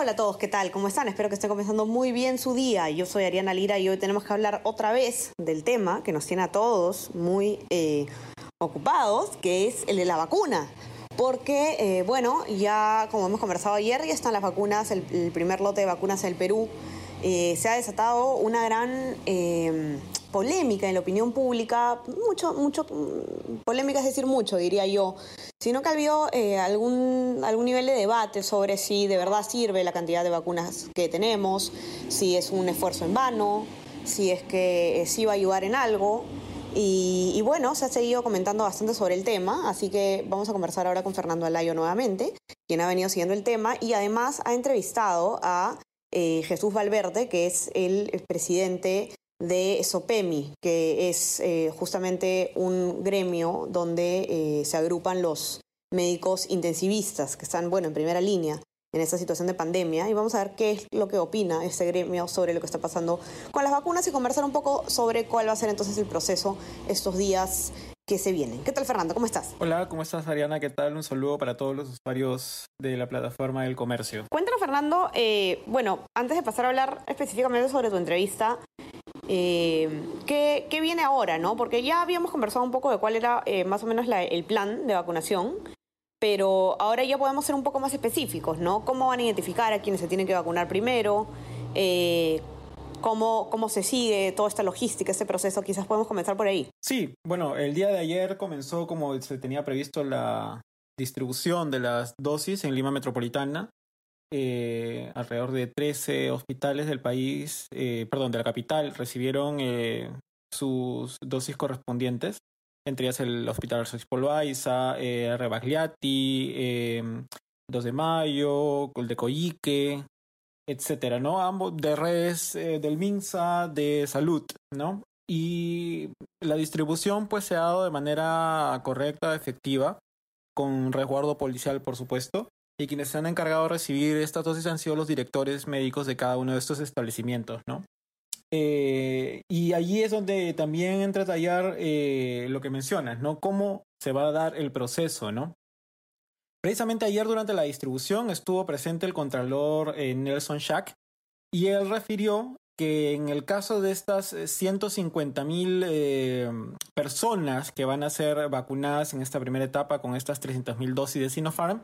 Hola a todos, ¿qué tal? ¿Cómo están? Espero que estén comenzando muy bien su día. Yo soy Ariana Lira y hoy tenemos que hablar otra vez del tema que nos tiene a todos muy eh, ocupados, que es el de la vacuna. Porque, eh, bueno, ya como hemos conversado ayer, ya están las vacunas, el, primer lote de vacunas en el Perú. Eh, se ha desatado una gran eh, polémica en la opinión pública, mucho, mucho, mm, polémica es decir mucho, diría yo, sino que ha habido eh, algún, algún nivel de debate sobre si de verdad sirve la cantidad de vacunas que tenemos, si es un esfuerzo en vano, si es que eh, sí va a ayudar en algo. Y, bueno, se ha seguido comentando bastante sobre el tema, así que vamos a conversar ahora con Fernando Alayo nuevamente, quien ha venido siguiendo el tema y además ha entrevistado a eh, Jesús Valverde, que es el presidente de SOPEMI, que es eh, justamente un gremio donde eh, se agrupan los médicos intensivistas que están, bueno, en primera línea en esta situación de pandemia y vamos a ver qué es lo que opina este gremio sobre lo que está pasando con las vacunas y conversar un poco sobre cuál va a ser entonces el proceso estos días que se vienen. ¿Qué tal Fernando? ¿Cómo estás? Hola, ¿cómo estás Ariana? ¿Qué tal? Un saludo para todos los usuarios de la plataforma del comercio. Cuéntanos Fernando, eh, bueno, antes de pasar a hablar específicamente sobre tu entrevista, eh, ¿qué, ¿qué, viene ahora? no? Porque ya habíamos conversado un poco de cuál era eh, más o menos el plan de vacunación, pero ahora ya podemos ser un poco más específicos, ¿no? ¿Cómo van a identificar a quienes se tienen que vacunar primero? Eh, ¿Cómo, ¿Cómo se sigue toda esta logística, este proceso? Quizás podemos comenzar por ahí. Sí, bueno, el día de ayer comenzó como se tenía previsto la distribución de las dosis en Lima Metropolitana. Eh, alrededor de 13 hospitales del país, eh, perdón, de la capital, recibieron eh, sus dosis correspondientes, entre ellas el Hospital Soxpolvaiza, eh, Rebagliati, eh, 2 de Mayo, el de Coyique, etcétera, ¿no? Ambos de redes eh, del MINSA, de salud, ¿no? Y la distribución pues se ha dado de manera correcta, efectiva, con resguardo policial, por supuesto. Y quienes se han encargado de recibir estas dosis han sido los directores médicos de cada uno de estos establecimientos, ¿no? Eh, y allí es donde también entra a tallar eh, lo que mencionas, ¿no? Cómo se va a dar el proceso, ¿no? Precisamente ayer durante la distribución estuvo presente el contralor eh, Nelson Shack y él refirió que en el caso de estas 150 mil personas que van a ser vacunadas en esta primera etapa con estas 300 mil dosis de Sinopharm,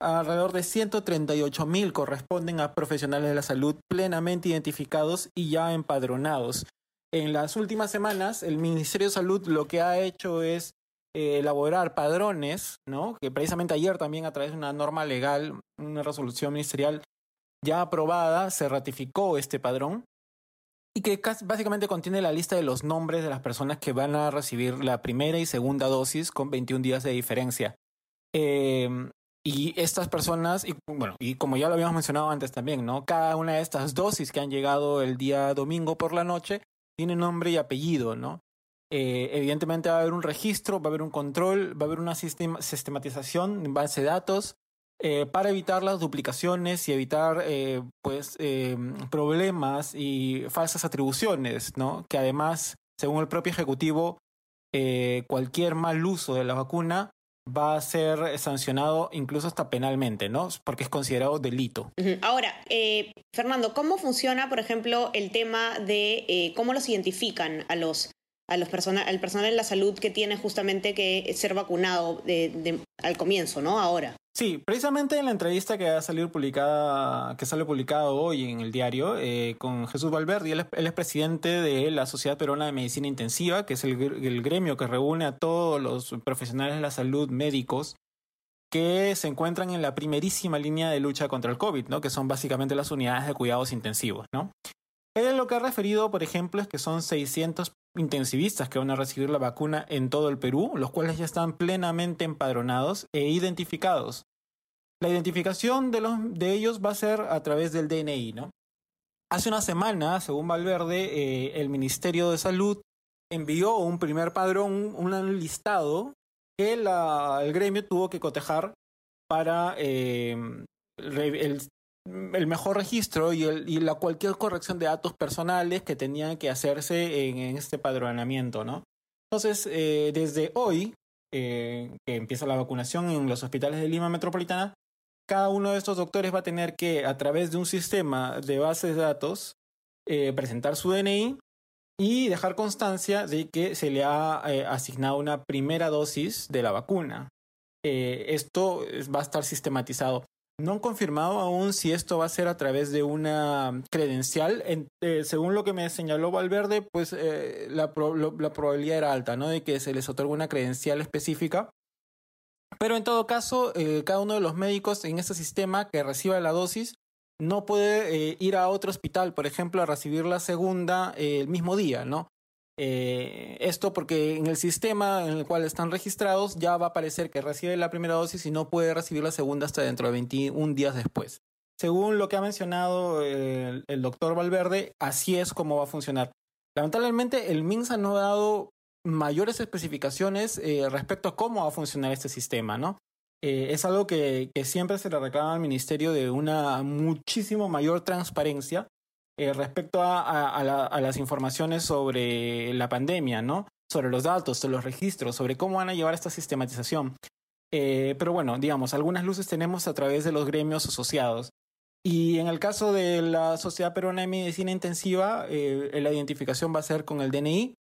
alrededor de 138 mil corresponden a profesionales de la salud plenamente identificados y ya empadronados. En las últimas semanas, el Ministerio de Salud lo que ha hecho es eh, elaborar padrones, ¿no? Que precisamente ayer también a través de una norma legal, una resolución ministerial ya aprobada, se ratificó este padrón y que básicamente contiene la lista de los nombres de las personas que van a recibir la primera y segunda dosis con 21 días de diferencia. Eh, y estas personas, y bueno, y como ya lo habíamos mencionado antes también, ¿no? Cada una de estas dosis que han llegado el día domingo por la noche tiene nombre y apellido, ¿no? Eh, evidentemente va a haber un registro, va a haber un control, va a haber una sistema, sistematización en base de datos eh, para evitar las duplicaciones y evitar eh, pues eh, problemas y falsas atribuciones, ¿no? Que además, según el propio ejecutivo, cualquier mal uso de la vacuna va a ser sancionado incluso hasta penalmente, ¿no? Porque es considerado delito. Ahora, eh, Fernando, ¿cómo funciona, por ejemplo, el tema de eh, cómo los identifican a los a los persona al personal de la salud que tiene justamente que ser vacunado de, de, al comienzo, ¿no? Ahora. Sí, precisamente en la entrevista que ha salido publicada, que sale publicado hoy en el diario, eh, con Jesús Valverde, él es, él es, presidente de la Sociedad Peruana de Medicina Intensiva, que es el, el, gremio que reúne a todos los profesionales de la salud médicos que se encuentran en la primerísima línea de lucha contra el COVID, ¿no? Que son básicamente las unidades de cuidados intensivos, ¿no? Él lo que ha referido, por ejemplo, es que son 600 intensivistas que van a recibir la vacuna en todo el Perú, los cuales ya están plenamente empadronados e identificados. La identificación de, los, de ellos va a ser a través del DNI. Hace una semana, según Valverde, eh, el Ministerio de Salud envió un primer padrón, un, listado que el gremio tuvo que cotejar para eh, el, mejor registro y, la cualquier corrección de datos personales que tenían que hacerse en, este padronamiento, ¿no? Entonces, eh, desde hoy, eh, que empieza la vacunación en los hospitales de Lima Metropolitana, cada uno de estos doctores va a tener que, a través de un sistema de bases de datos, presentar su DNI y dejar constancia de que se le ha asignado una primera dosis de la vacuna. esto va a estar sistematizado. No han confirmado aún si esto va a ser a través de una credencial. Eh, según lo que me señaló Valverde, pues eh, la, probabilidad era alta, ¿no? De que se les otorgue una credencial específica. Pero en todo caso, eh, cada uno de los médicos en este sistema que reciba la dosis no puede ir a otro hospital, por ejemplo, a recibir la segunda el mismo día, ¿no? Eh, esto porque en el sistema en el cual están registrados ya va a aparecer que recibe la primera dosis y no puede recibir la segunda hasta dentro de 21 días después. Según lo que ha mencionado el, doctor Valverde, así es como va a funcionar. Lamentablemente, el MINSA no ha dado mayores especificaciones eh, respecto a cómo va a funcionar este sistema, ¿no? Eh, es algo que, que, siempre se le reclama al ministerio de una muchísimo mayor transparencia eh, respecto a, las informaciones sobre la pandemia, ¿no? Sobre los datos, sobre los registros, sobre cómo van a llevar esta sistematización. Eh, pero bueno, digamos, algunas luces tenemos a través de los gremios asociados. Y en el caso de la Sociedad Peruana de Medicina Intensiva, eh, la identificación va a ser con el DNI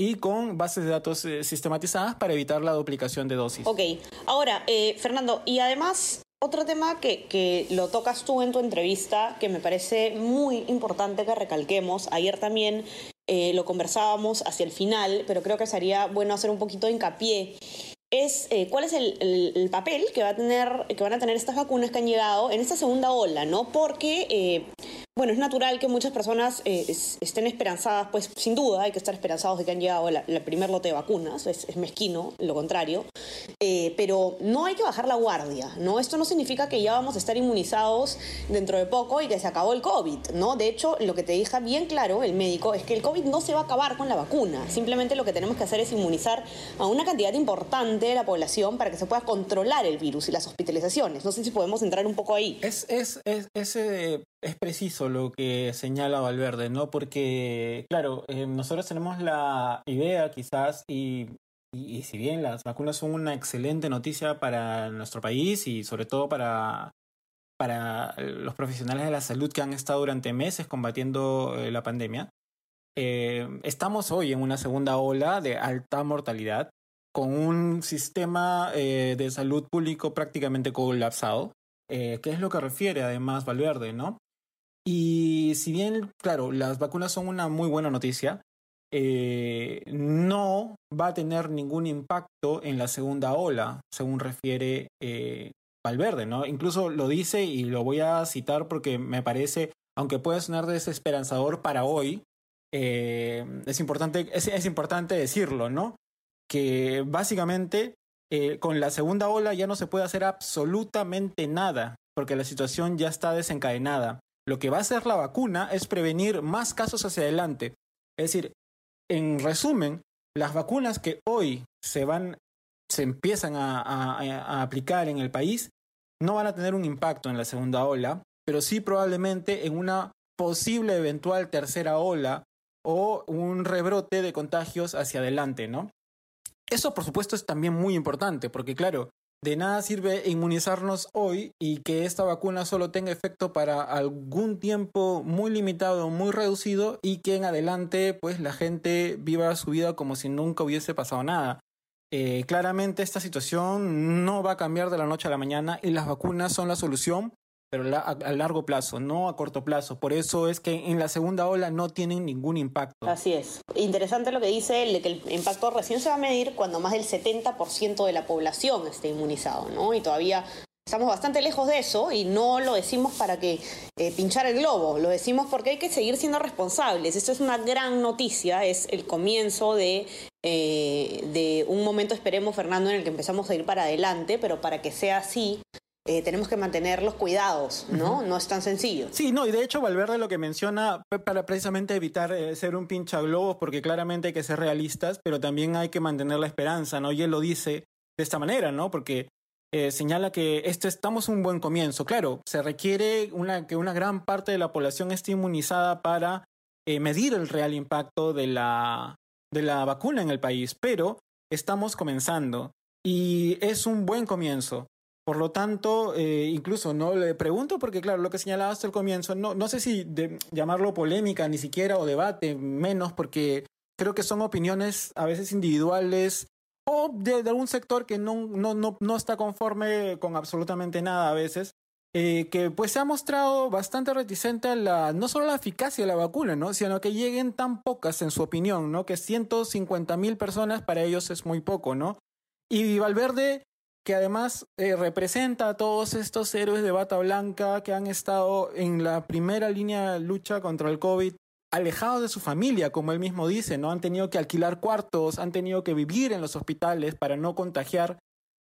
y con bases de datos sistematizadas para evitar la duplicación de dosis. Ok, ahora, Fernando, y además otro tema que, que, lo tocas tú en tu entrevista, que me parece muy importante que recalquemos, ayer también eh, lo conversábamos hacia el final, pero creo que sería bueno hacer un poquito de hincapié, es eh, cuál es el, papel que, va a tener, que van a tener estas vacunas que han llegado en esta segunda ola, ¿no? Porque eh, bueno, es natural que muchas personas eh, estén esperanzadas, pues sin duda hay que estar esperanzados de que han llegado el primer lote de vacunas, es, mezquino, lo contrario, eh, pero no hay que bajar la guardia, ¿no? Esto no significa que ya vamos a estar inmunizados dentro de poco y que se acabó el COVID, ¿no? De hecho, lo que te deja bien claro el médico es que el COVID no se va a acabar con la vacuna, simplemente lo que tenemos que hacer es inmunizar a una cantidad importante de la población para que se pueda controlar el virus y las hospitalizaciones. No sé si podemos entrar un poco ahí. Es, es, es, es preciso lo que señala Valverde, ¿no? Porque, claro, eh, nosotros tenemos la idea quizás y, y, si bien las vacunas son una excelente noticia para nuestro país y sobre todo para, para los profesionales de la salud que han estado durante meses combatiendo eh, la pandemia, eh, estamos hoy en una segunda ola de alta mortalidad con un sistema de salud público prácticamente colapsado. ¿Qué es lo que refiere además Valverde, ¿no? Y si bien, claro, las vacunas son una muy buena noticia, eh, no va a tener ningún impacto en la segunda ola, según refiere eh, Valverde, ¿no? Incluso lo dice y lo voy a citar porque me parece, aunque puede sonar desesperanzador para hoy, eh, es, importante, es, importante decirlo, ¿no? Que básicamente con la segunda ola ya no se puede hacer absolutamente nada, porque la situación ya está desencadenada. Lo que va a hacer la vacuna es prevenir más casos hacia adelante. Es decir, en resumen, las vacunas que hoy se van, se empiezan a, aplicar en el país, no van a tener un impacto en la segunda ola, pero sí probablemente en una posible eventual tercera ola o un rebrote de contagios hacia adelante, ¿no? Eso, por supuesto, es también muy importante, porque claro, de nada sirve inmunizarnos hoy y que esta vacuna solo tenga efecto para algún tiempo muy limitado, muy reducido y que en adelante pues la gente viva su vida como si nunca hubiese pasado nada. Eh, claramente esta situación no va a cambiar de la noche a la mañana y las vacunas son la solución, pero a, largo plazo, no a corto plazo. Por eso es que en la segunda ola no tienen ningún impacto. Así es. Interesante lo que dice él, de que el impacto recién se va a medir cuando más del 70% de la población esté inmunizado, ¿no? Y todavía Estamos bastante lejos de eso y no lo decimos para que eh, pinchar el globo, lo decimos porque hay que seguir siendo responsables. Esto es una gran noticia, es el comienzo de, eh, de un momento, esperemos, Fernando, en el que empezamos a ir para adelante, pero para que sea así, eh, tenemos que mantener los cuidados, ¿no? No es tan sencillo. Sí, no, y de hecho Valverde lo que menciona para precisamente evitar eh, ser un pincha globos, porque claramente hay que ser realistas, pero también hay que mantener la esperanza, ¿no? Y él lo dice de esta manera, ¿no? Porque eh, señala que esto estamos un buen comienzo. Claro, se requiere una, que una gran parte de la población esté inmunizada para medir el real impacto de la, de la vacuna en el país, pero estamos comenzando y es un buen comienzo. Por lo tanto, eh, incluso no le pregunto porque, claro, lo que señalaba hasta el comienzo, no, no sé si de llamarlo polémica ni siquiera o debate, menos porque creo que son opiniones a veces individuales o de, algún sector que no, no, no, no, está conforme con absolutamente nada a veces, eh, que pues se ha mostrado bastante reticente a la, no solo la eficacia de la vacuna, ¿no? sino que lleguen tan pocas en su opinión, ¿no? que 150 mil personas para ellos es muy poco, ¿no? Y Valverde que además eh, representa a todos estos héroes de bata blanca que han estado en la primera línea de lucha contra el COVID, alejados de su familia, como él mismo dice, ¿no? Han tenido que alquilar cuartos, han tenido que vivir en los hospitales para no contagiar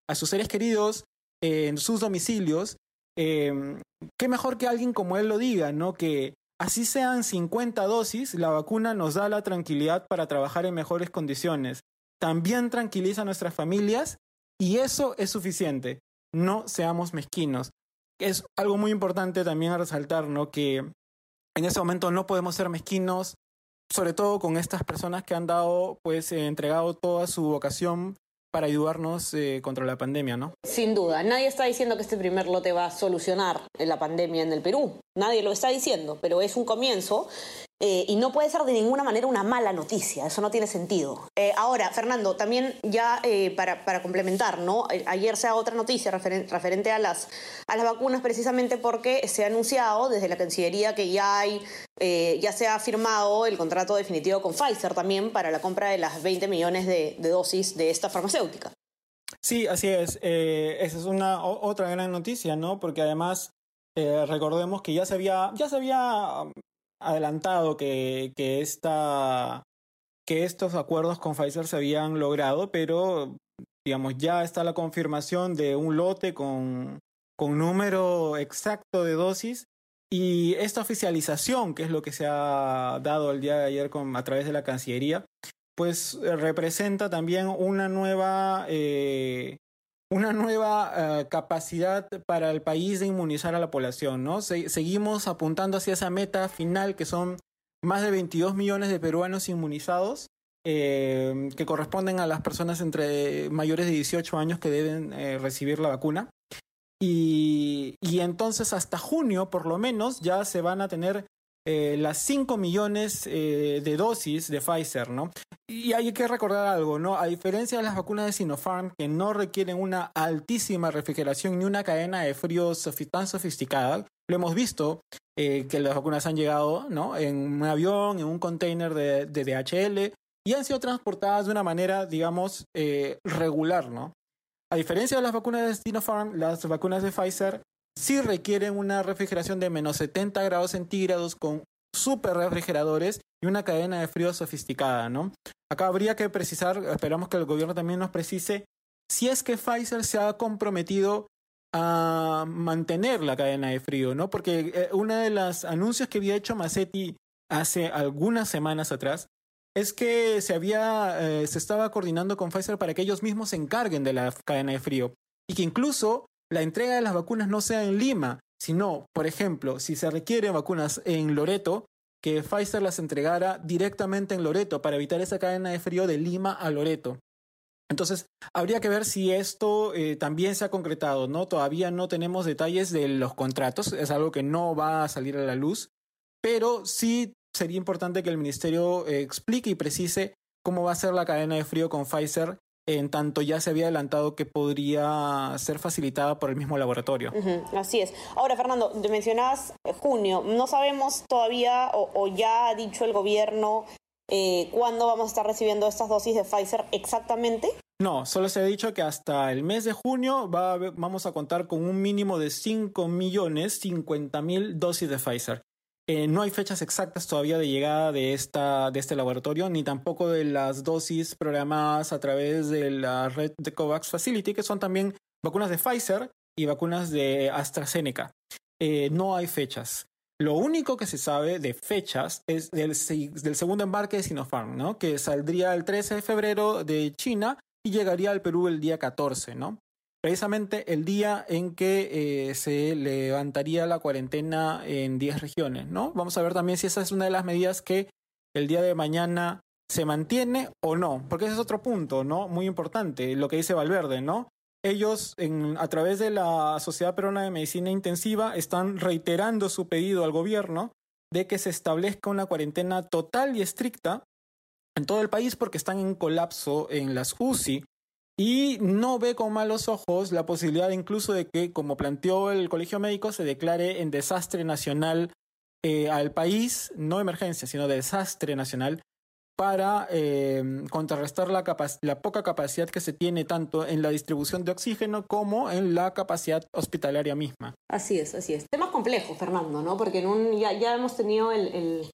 a sus seres queridos eh, en sus domicilios. Em, qué mejor que alguien como él lo diga, ¿no? Que así sean 50 dosis, la vacuna nos da la tranquilidad para trabajar en mejores condiciones. También tranquiliza a nuestras familias y eso es suficiente. No seamos mezquinos. Es algo muy importante también a resaltar, ¿no? Que en ese momento no podemos ser mezquinos, sobre todo con estas personas que han dado, pues, eh, entregado toda su vocación para ayudarnos eh, contra la pandemia, ¿no? Sin duda, nadie está diciendo que este primer lote va a solucionar la pandemia en el Perú, nadie lo está diciendo, pero es un comienzo eh, y no puede ser de ninguna manera una mala noticia, eso no tiene sentido. Eh, ahora, Fernando, también ya para, para, complementar, ¿no? Ayer se ha otra noticia referente a las, a las vacunas precisamente porque se ha anunciado desde la Cancillería que ya hay, ya se ha firmado el contrato definitivo con Pfizer también para la compra de las 20 millones de, de dosis de esta farmacéutica. Sí, así es. Eh, esa es una otra gran noticia, ¿no? Porque además eh, recordemos que ya se había, ya se había adelantado que, que, esta, que estos acuerdos con Pfizer se habían logrado, pero digamos, ya está la confirmación de un lote con, con número exacto de dosis y esta oficialización, que es lo que se ha dado el día de ayer con, a través de la Cancillería, pues eh, representa también una nueva, eh, una nueva eh, capacidad para el país de inmunizar a la población, ¿no? seguimos apuntando hacia esa meta final que son más de 22 millones de peruanos inmunizados, que corresponden a las personas entre mayores de 18 años que deben recibir la vacuna. Y entonces hasta junio, por lo menos, ya se van a tener eh, las 5 millones eh, de dosis de Pfizer, ¿no? Y hay que recordar algo, ¿no? A diferencia de las vacunas de Sinopharm, que no requieren una altísima refrigeración ni una cadena de frío tan sofisticada, lo hemos visto eh, que las vacunas han llegado, ¿no? En un avión, en un container de, de DHL y han sido transportadas de una manera, digamos, regular, ¿no? A diferencia de las vacunas de Sinopharm, las vacunas de Pfizer sí requieren una refrigeración de menos 70 grados centígrados con super refrigeradores y una cadena de frío sofisticada, ¿no? Acá habría que precisar, esperamos que el gobierno también nos precise, si es que Pfizer se ha comprometido a mantener la cadena de frío, ¿no? Porque eh, uno de los anuncios que había hecho Massetti hace algunas semanas atrás es que se había, eh, se estaba coordinando con Pfizer para que ellos mismos se encarguen de la cadena de frío y que incluso la entrega de las vacunas no sea en Lima, sino, por ejemplo, si se requieren vacunas en Loreto, que Pfizer las entregara directamente en Loreto para evitar esa cadena de frío de Lima a Loreto. Entonces, habría que ver si esto eh, también se ha concretado, ¿no? Todavía no tenemos detalles de los contratos, es algo que no va a salir a la luz, pero sí sería importante que el ministerio eh, explique y precise cómo va a ser la cadena de frío con Pfizer en tanto ya se había adelantado que podría ser facilitada por el mismo laboratorio. así es. Ahora, Fernando, te mencionabas eh, junio. No sabemos todavía o, ya ha dicho el gobierno eh, cuándo vamos a estar recibiendo estas dosis de Pfizer exactamente. No, solo se ha dicho que hasta el mes de junio va vamos a contar con un mínimo de 5 millones 50 mil dosis de Pfizer. Eh, no hay fechas exactas todavía de llegada de, esta, de este laboratorio, ni tampoco de las dosis programadas a través de la red de COVAX Facility, que son también vacunas de Pfizer, y vacunas de AstraZeneca. Eh, no hay fechas. Lo único que se sabe de fechas es del, del, segundo embarque de Sinopharm, ¿no? Que saldría el 13 de febrero de China y llegaría al Perú el día 14, ¿no? Precisamente el día en que eh, se levantaría la cuarentena en 10 regiones, ¿no? Vamos a ver también si esa es una de las medidas que el día de mañana se mantiene o no, porque ese es otro punto, ¿no? Muy importante, lo que dice Valverde, ¿no? Ellos, en, a través de la Sociedad Peruana de Medicina Intensiva, están reiterando su pedido al gobierno de que se establezca una cuarentena total y estricta en todo el país porque están en colapso en las UCI y no ve con malos ojos la posibilidad incluso de que, como planteó el Colegio Médico, se declare en desastre nacional eh, al país, no emergencia, sino desastre nacional, para eh, contrarrestar la, la, poca capacidad que se tiene tanto en la distribución de oxígeno como en la capacidad hospitalaria misma. Así es, así es. Tema complejo, Fernando, ¿no? Porque en un, ya, ya hemos tenido el,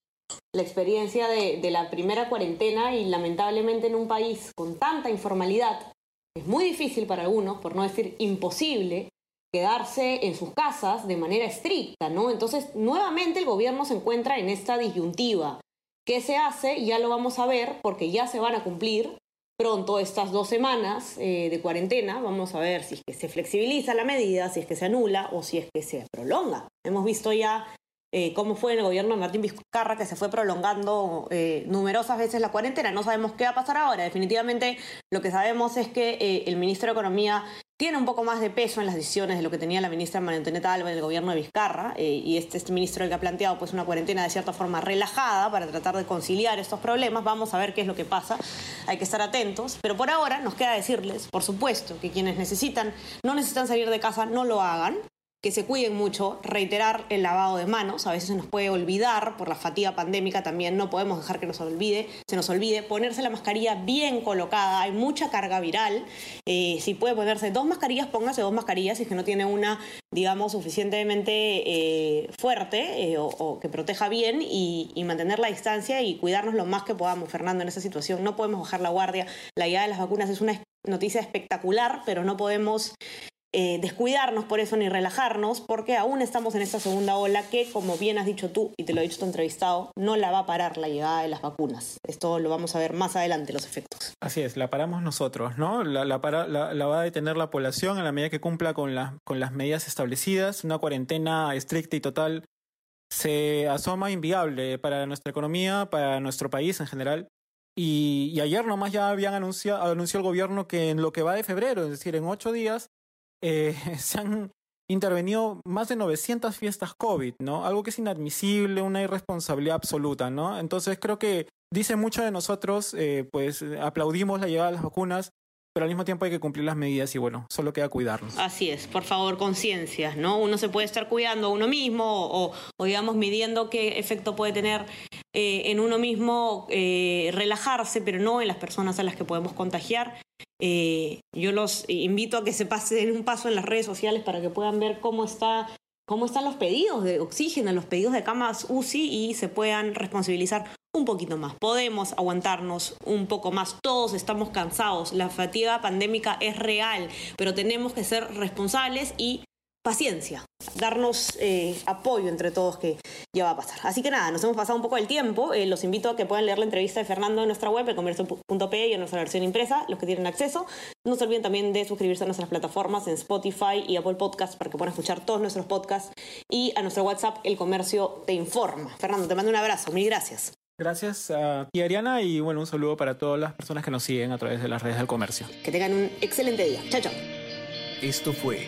la experiencia de, de, la primera cuarentena y lamentablemente en un país con tanta informalidad, es muy difícil para algunos, por no decir imposible, quedarse en sus casas de manera estricta, ¿no? Entonces, nuevamente el gobierno se encuentra en esta disyuntiva ¿Qué se hace? Ya lo vamos a ver porque ya se van a cumplir pronto estas dos semanas eh, de cuarentena. Vamos a ver si es que se flexibiliza la medida, si es que se anula o si es que se prolonga. Hemos visto ya eh, cómo fue en el gobierno de Martín Vizcarra, que se fue prolongando eh, numerosas veces la cuarentena. No sabemos qué va a pasar ahora. Definitivamente lo que sabemos es que el ministro de Economía tiene un poco más de peso en las decisiones de lo que tenía la ministra María Antonieta Alba en el gobierno de Vizcarra, eh, y este, este ministro el que ha planteado pues, una cuarentena de cierta forma relajada para tratar de conciliar estos problemas. Vamos a ver qué es lo que pasa, hay que estar atentos, pero por ahora nos queda decirles, por supuesto, que quienes necesitan, no necesitan salir de casa, no lo hagan, que se cuiden mucho, reiterar el lavado de manos, a veces se nos puede olvidar por la fatiga pandémica también, no podemos dejar que nos olvide, se nos olvide, ponerse la mascarilla bien colocada, hay mucha carga viral, eh, si puede ponerse dos mascarillas, póngase dos mascarillas, si es que no tiene una, digamos, suficientemente eh, fuerte eh, o, que proteja bien y, mantener la distancia y cuidarnos lo más que podamos, Fernando, en esa situación, no podemos bajar la guardia, la llegada de las vacunas es una noticia espectacular, pero no podemos eh, descuidarnos por eso ni relajarnos, porque aún estamos en esta segunda ola que, como bien has dicho tú, y te lo ha dicho tu entrevistado, no la va a parar la llegada de las vacunas. Esto lo vamos a ver más adelante, los efectos. Así es, la paramos nosotros, ¿no? La, la, la, va a detener la población a la medida que cumpla con, con las medidas establecidas. Una cuarentena estricta y total se asoma inviable para nuestra economía, para nuestro país en general. Y, y ayer nomás ya habían anunciado, anunció el gobierno que en lo que va de febrero, es decir, en ocho días, eh, se han intervenido más de 900 fiestas COVID, ¿no? Algo que es inadmisible, una irresponsabilidad absoluta, ¿no? Entonces creo que dice mucho de nosotros, eh, pues aplaudimos la llegada de las vacunas, pero al mismo tiempo hay que cumplir las medidas y bueno, solo queda cuidarnos. Así es, por favor, conciencia, ¿no? Uno se puede estar cuidando a uno mismo o, o digamos midiendo qué efecto puede tener eh, en uno mismo relajarse, pero no en las personas a las que podemos contagiar. Eh, yo los invito a que se pasen un paso en las redes sociales para que puedan ver cómo está cómo están los pedidos de oxígeno, los pedidos de camas UCI y se puedan responsabilizar un poquito más. Podemos aguantarnos un poco más. Todos estamos cansados. La fatiga pandémica es real, pero tenemos que ser responsables y paciencia, darnos eh, apoyo entre todos que ya va a pasar. Así que nada, nos hemos pasado un poco el tiempo. Eh, los invito a que puedan leer la entrevista de Fernando en nuestra web, elcomercio.p y en nuestra versión impresa, los que tienen acceso. No se olviden también de suscribirse a nuestras plataformas en Spotify y Apple Podcasts para que puedan escuchar todos nuestros podcasts y a nuestro WhatsApp, El Comercio Te Informa. Fernando, te mando un abrazo. Mil gracias. Gracias a ti, Ariana, y bueno, un saludo para todas las personas que nos siguen a través de las redes del comercio. Que tengan un excelente día. Chao, chao. Esto fue